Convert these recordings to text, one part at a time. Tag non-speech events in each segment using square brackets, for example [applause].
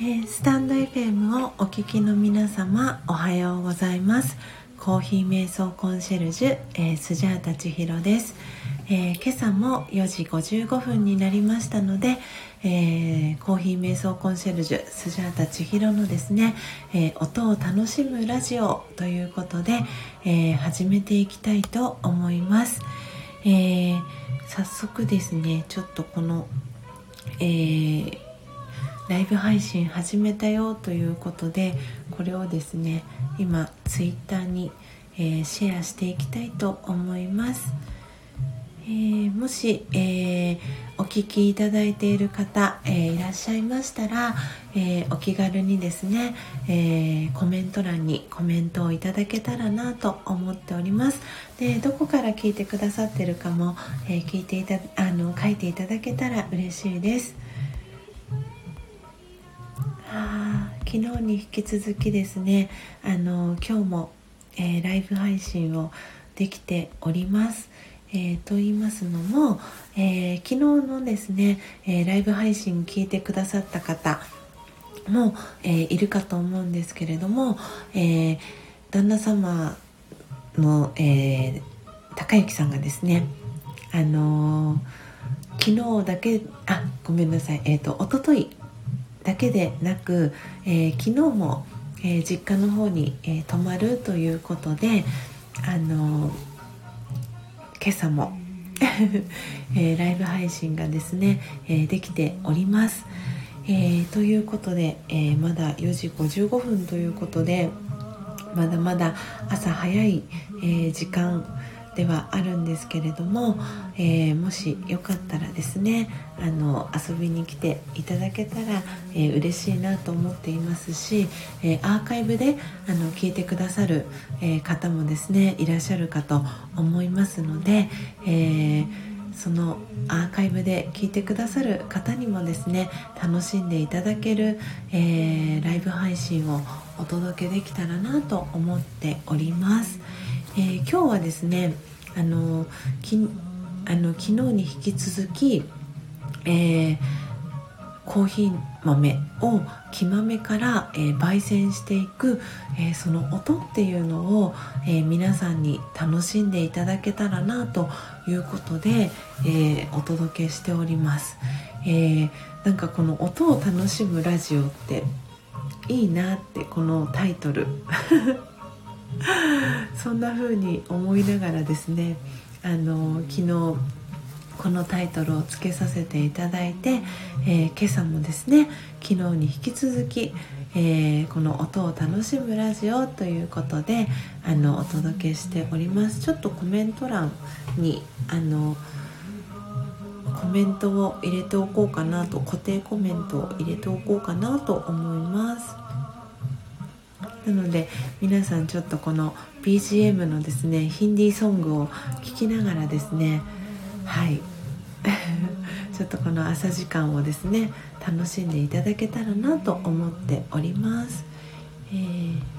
えー、スタンド FM をお聞きの皆様おはようございます。コーヒー瞑想コンシェルジュ、えー、スジャータ千尋です、えー、今朝も4時55分になりましたので、えー、コーヒー瞑想コンシェルジュスジャータ千尋のですね、え音を楽しむラジオということで、え始めていきたいと思います、え早速ですねちょっとこの、えーライブ配信始めたよということでこれをですね今ツイッターに、えー、シェアしていきたいと思います、えー、もし、えー、お聞きいただいている方、えいらっしゃいましたら、えお気軽にですね、えコメント欄にコメントをいただけたらなと思っております。でどこから聞いてくださってるかも、え聞いていたあの書いていただけたら嬉しいです。あ昨日に引き続きですねあの今日も、えー、ライブ配信をできております。えー、と言いますのも、えー、昨日のですね、えライブ配信聞いてくださった方も、えいるかと思うんですけれども、え旦那様の、え高之さんがですねあの昨日だけあごめんなさいえっ、ー、と一昨日だけでなく、えー、昨日も、えー、実家の方に、え泊まるということであの今朝も [laughs] えー、ライブ配信がですね、え、できております。え、ということで、えまだ4時55分ということでまだまだ朝早い、え時間ではあるんですけれども、えー、もしよかったらですねあの遊びに来ていただけたら、えー、嬉しいなと思っていますし、えー、アーカイブであの聞いてくださる、え方もですねいらっしゃるかと思いますので、えそのアーカイブで聞いてくださる方にもですね楽しんでいただける、えライブ配信をお届けできたらなと思っております。えー、今日はですねあのきあの昨日に引き続き、えー、コーヒー豆を木豆から、えー、焙煎していく、えー、その音っていうのを、えー、皆さんに楽しんでいただけたらなということで、えお届けしております、えなんかこの音を楽しむラジオっていいなってこのタイトル。[laughs] そんな風に思いながらですねあの昨日このタイトルをつけさせていただいて、えー、今朝もですね昨日に引き続き、えー、この音を楽しむラジオということであのお届けしております。ちょっとコメント欄にあのコメントを入れておこうかなと固定コメントを入れておこうかなと思います。なので皆さんちょっとこの BGM のですねヒンディーソングを聴きながらですねはい [laughs] ちょっとこの朝時間をですね楽しんでいただけたらなと思っております。えー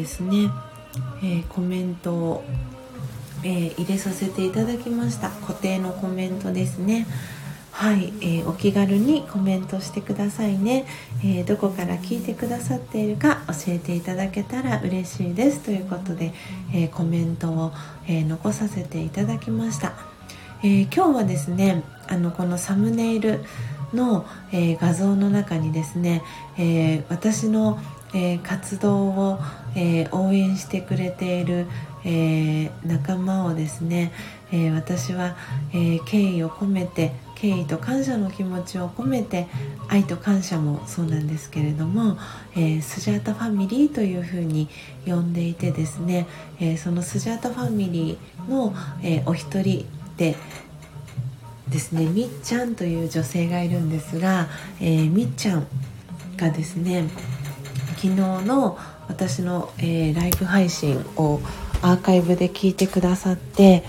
ですね、えー、コメントを、えー、入れさせていただきました。固定のコメントですね。はい、えー、お気軽にコメントしてくださいね、えどこから聞いてくださっているか教えていただけたら嬉しいです。ということで、えコメントを、え残させていただきました、え今日はですねあのこのサムネイルの、え画像の中にですね、え私のえー、活動を、えー、応援してくれている、え仲間をですね、え私は、え敬意を込めて敬意と感謝の気持ちを込めて愛と感謝もそうなんですけれども、え、スジャータファミリーというふうに呼んでいてですね、え、そのスジャータファミリーの、え、お一人でですねみっちゃんという女性がいるんですが、えみっちゃんがですね昨日の私の、えライブ配信をアーカイブで聞いてくださって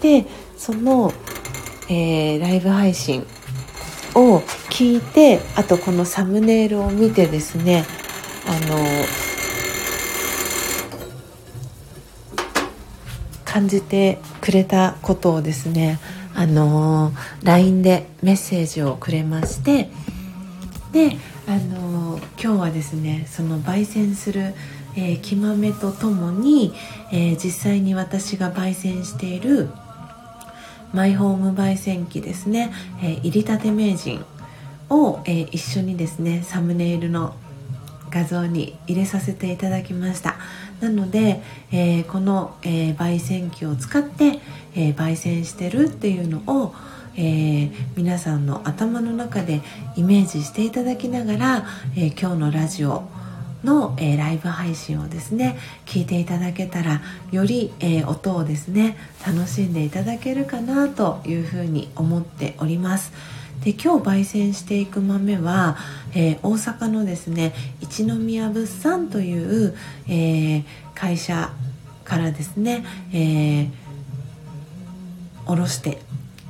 でその、えー、ライブ配信を聞いてあとこのサムネイルを見てですねあの感じてくれたことをですねあの LINE でメッセージをくれましてであの今日はですねその焙煎するえー、木豆とともに、えー、実際に私が焙煎しているマイホーム焙煎機ですね、えー、入りたて名人を、えー、一緒にですねサムネイルの画像に入れさせていただきました。なので、えー、この、えー、焙煎機を使って、え、焙煎してるっていうのを、え皆さんの頭の中でイメージしていただきながら、え今日のラジオの、えー、ライブ配信をですね聞いていただけたらより、えー、音をですね楽しんでいただけるかなというふうに思っております。で今日焙煎していく豆は、えー、大阪のですね一宮物産という、え会社からですね、えおろして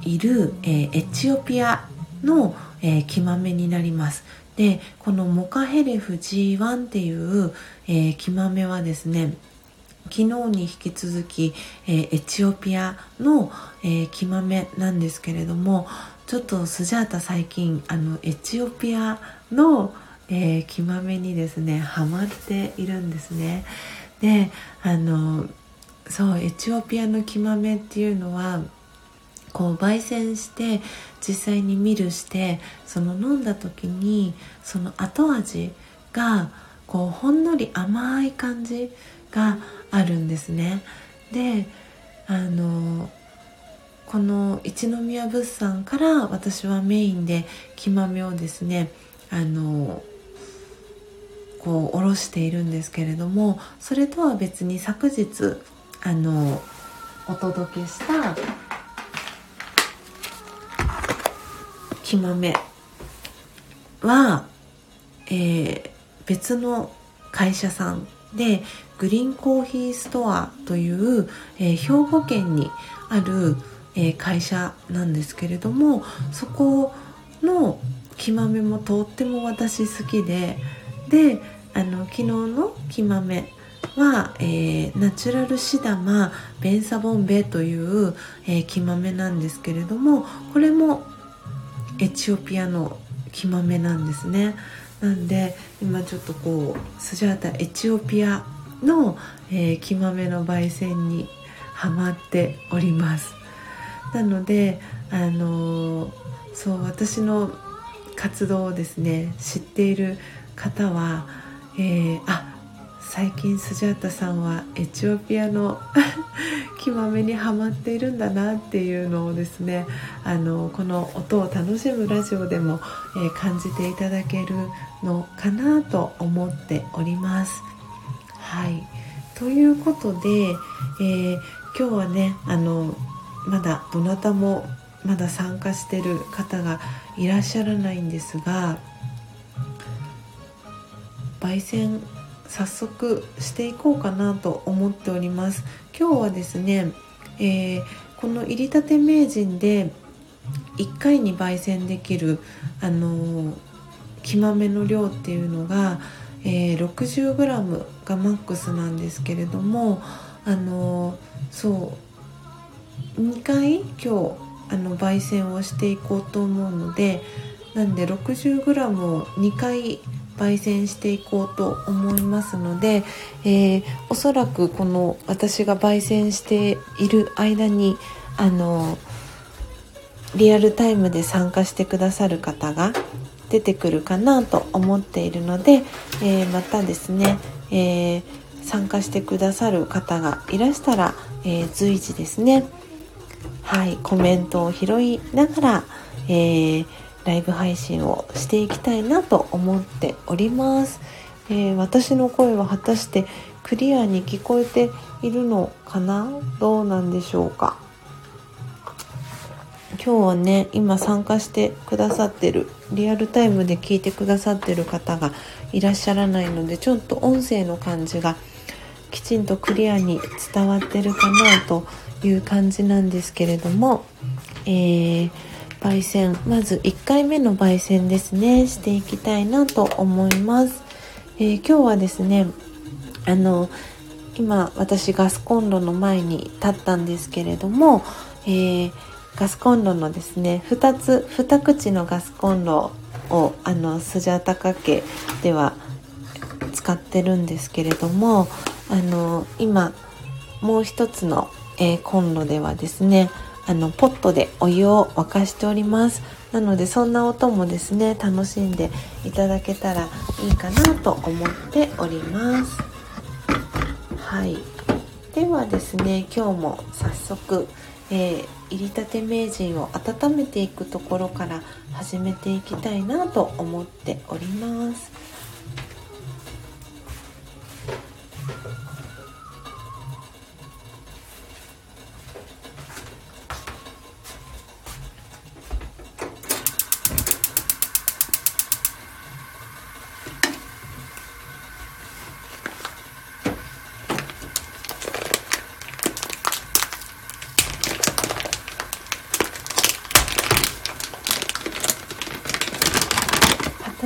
いる、えエチオピアの、え木豆になります。でこのモカヘレフ G1 っていう、えー、木豆はですね昨日に引き続き、え、エチオピアの、えー、木豆なんですけれどもちょっとスジャータ最近あのエチオピアの、えー、木豆にですねハマっているんですね。であのそうエチオピアの木豆っていうのはこう焙煎して実際に見るしてその飲んだ時にその後味がこうほんのり甘い感じがあるんですね。であのこの一宮物産から私はメインで木豆をですねあのこうおろしているんですけれどもそれとは別に昨日あのお届けした木豆は、えー、別の会社さんでグリーンコーヒーストアという、えー、兵庫県にある、えー、会社なんですけれどもそこの木豆もとっても私好きでであの昨日の木豆は、えー、ナチュラルシダマベンサボンベという、えー、木豆なんですけれどもこれもエチオピアの木豆なんですね。なんで今ちょっとこうスジャータエチオピアの、えー、木豆の焙煎にハマっております。なのであのー、そう私の活動をですね知っている方は、えー、あ最近スジャータさんはエチオピアの [laughs] 木豆にはまっているんだなっていうのをですねあのこの音を楽しむラジオでも、えー、感じていただけるのかなと思っております。はいということで、えー、今日はねあのまだどなたもまだ参加してる方がいらっしゃらないんですが焙煎早速していこうかなと思っております。今日はですね、えー、この入りたて名人で1回に焙煎できるあの木豆の量っていうのが、えー、60g がマックスなんですけれどもあのそう2回今日あの焙煎をしていこうと思うのでなんで 60g を2回焙煎していこうと思いますので、えー、おそらくこの私が焙煎している間にあのリアルタイムで参加してくださる方が出てくるかなと思っているので、えー、またですね、えー、参加してくださる方がいらしたら、えー、随時ですねはいコメントを拾いながら、えライブ配信をしていきたいなと思っております、え私の声は果たしてクリアに聞こえているのかな？どうなんでしょうか？今日はね今参加してくださってるリアルタイムで聞いてくださってる方がいらっしゃらないのでちょっと音声の感じがきちんとクリアに伝わってるかなという感じなんですけれども、えー、焙煎。まず1回目の焙煎ですね。していきたいなと思います、えー、今日はですねあの今私ガスコンロの前に立ったんですけれども、えー、ガスコンロのですね2つ2口のガスコンロをあのスジャータカ家では使ってるんですけれどもあの今もう一つの、えー、コンロではですねあのポットでお湯を沸かしております。なのでそんな音もですね楽しんでいただけたらいいかなと思っております。はい。ではですね今日も早速、えー、入りたて名人を温めていくところから始めていきたいなと思っております。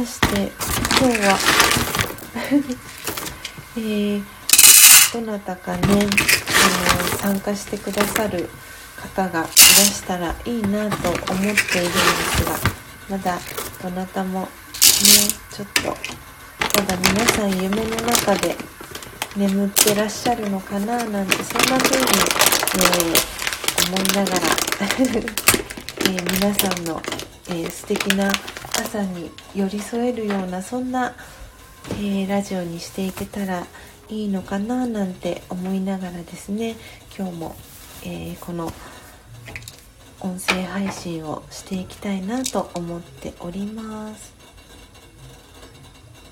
たして今日は [laughs] えー、どなたかね、あの参加してくださる方がいらしたらいいなと思っているんですがまだどなたもねちょっとまだ皆さん夢の中で眠ってらっしゃるのかななんてそんな風に、えー、思いながら [laughs] えー、皆さんの、えー、素敵な朝に寄り添えるようなそんな、えー、ラジオにしていけたらいいのかななんて思いながらですね。今日も、えー、この音声配信をしていきたいなと思っております。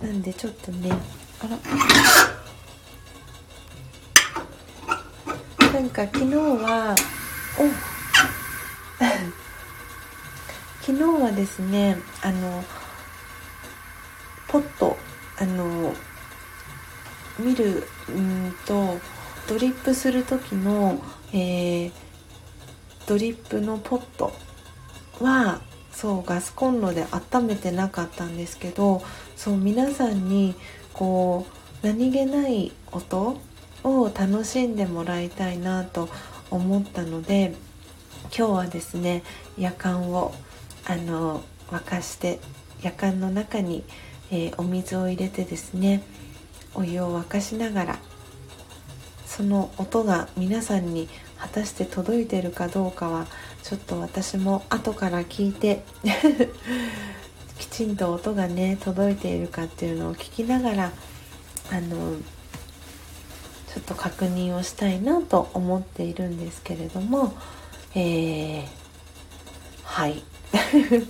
なんでちょっとねあら。なんか昨日はお昨日はですねあのポットあの見るうんとドリップする時の、えー、ドリップのポットはそうガスコンロで温めてなかったんですけどそう皆さんにこう何気ない音を楽しんでもらいたいなと思ったので今日はですね夜間をあの沸かしてやかんの中に、えー、お水を入れてですねお湯を沸かしながらその音が皆さんに果たして届いてるかどうかはちょっと私も後から聞いて [laughs] きちんと音がね届いているかっていうのを聞きながらあのちょっと確認をしたいなと思っているんですけれども、えー、はい。[laughs]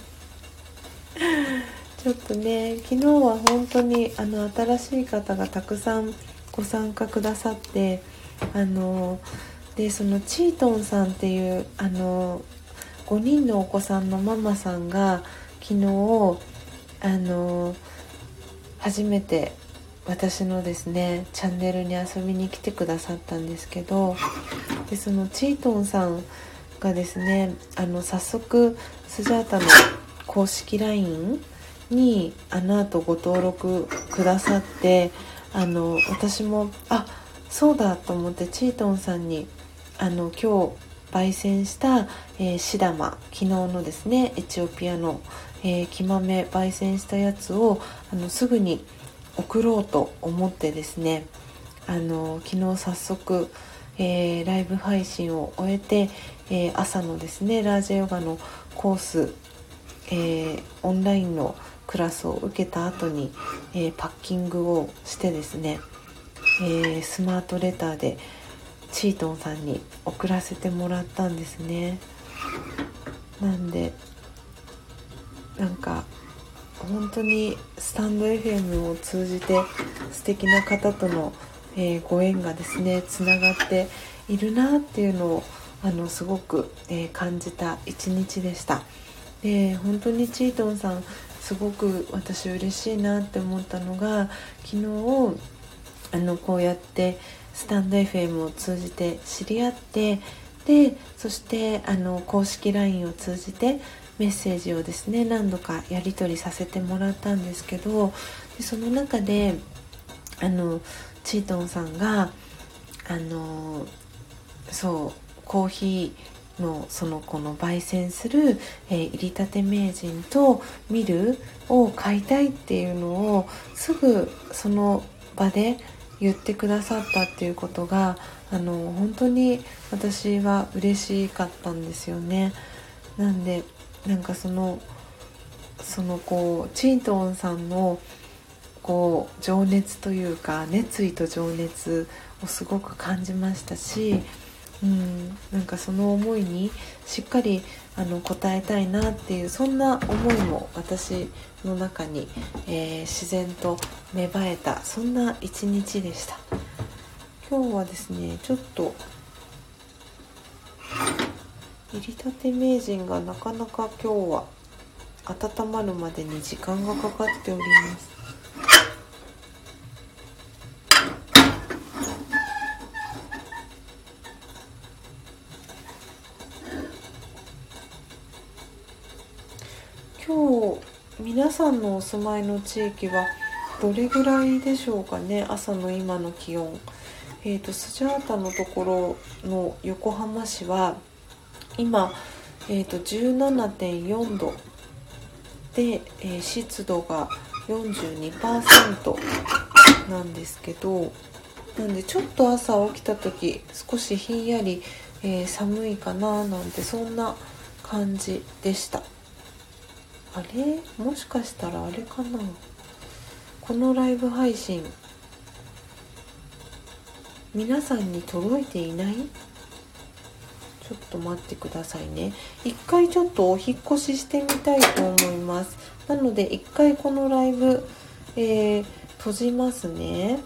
ちょっとね昨日は本当にあの新しい方がたくさんご参加くださってあのでそのチートンさんっていうあの5人のお子さんのママさんが昨日あの初めて私のですねチャンネルに遊びに来てくださったんですけどでそのチートンさんがですねあの早速スジャータの公式 LINE にあの後ご登録くださってあの私もあそうだと思ってチートンさんにあの今日焙煎した、えー、シダマ昨日のですねエチオピアの、えー、木豆焙煎したやつをあのすぐに送ろうと思ってですねあの昨日早速えー、ライブ配信を終えて、えー、朝のですねラージェヨガのコース、えー、オンラインのクラスを受けた後に、えー、パッキングをしてですね、えー、スマートレターでチートンさんに送らせてもらったんですね。なんでなんか本当にスタンド FM を通じて素敵な方との、えー、ご縁がですねつながっているなっていうのをあのすごく、えー、感じた一日でした。で本当にチートンさんすごく私嬉しいなって思ったのが昨日あのこうやってスタンド FM を通じて知り合ってでそしてあの公式 LINE を通じてメッセージをですね何度かやり取りさせてもらったんですけどでその中であのチートンさんがあのそうコーヒーのそのこの焙煎する、えー、入りたて名人とミルを買いたいっていうのをすぐその場で言ってくださったっていうことがあの本当に私は嬉しかったんですよね。なんでなんかそのそのこうチートンさんのこう情熱というか熱意と情熱をすごく感じましたし、うん、なんかその思いにしっかりあの応えたいなっていうそんな思いも私の中に、えー、自然と芽生えたそんな一日でした。今日はですねちょっと入りたて名人がなかなか今日は温まるまでに時間がかかっております今日皆さんのお住まいの地域はどれぐらいでしょうかね？朝の今の気温。えーと、スジャータのところの横浜市は今、えーと、17.4度。で、えー、湿度が42%なんですけどなんでちょっと朝起きた時少しひんやり、えー、寒いかななんてそんな感じでした。あれ？もしかしたらあれかな？このライブ配信皆さんに届いていない？ちょっと待ってくださいね。一回ちょっとお引越ししてみたいと思います。なので一回このライブ、えー、閉じますね。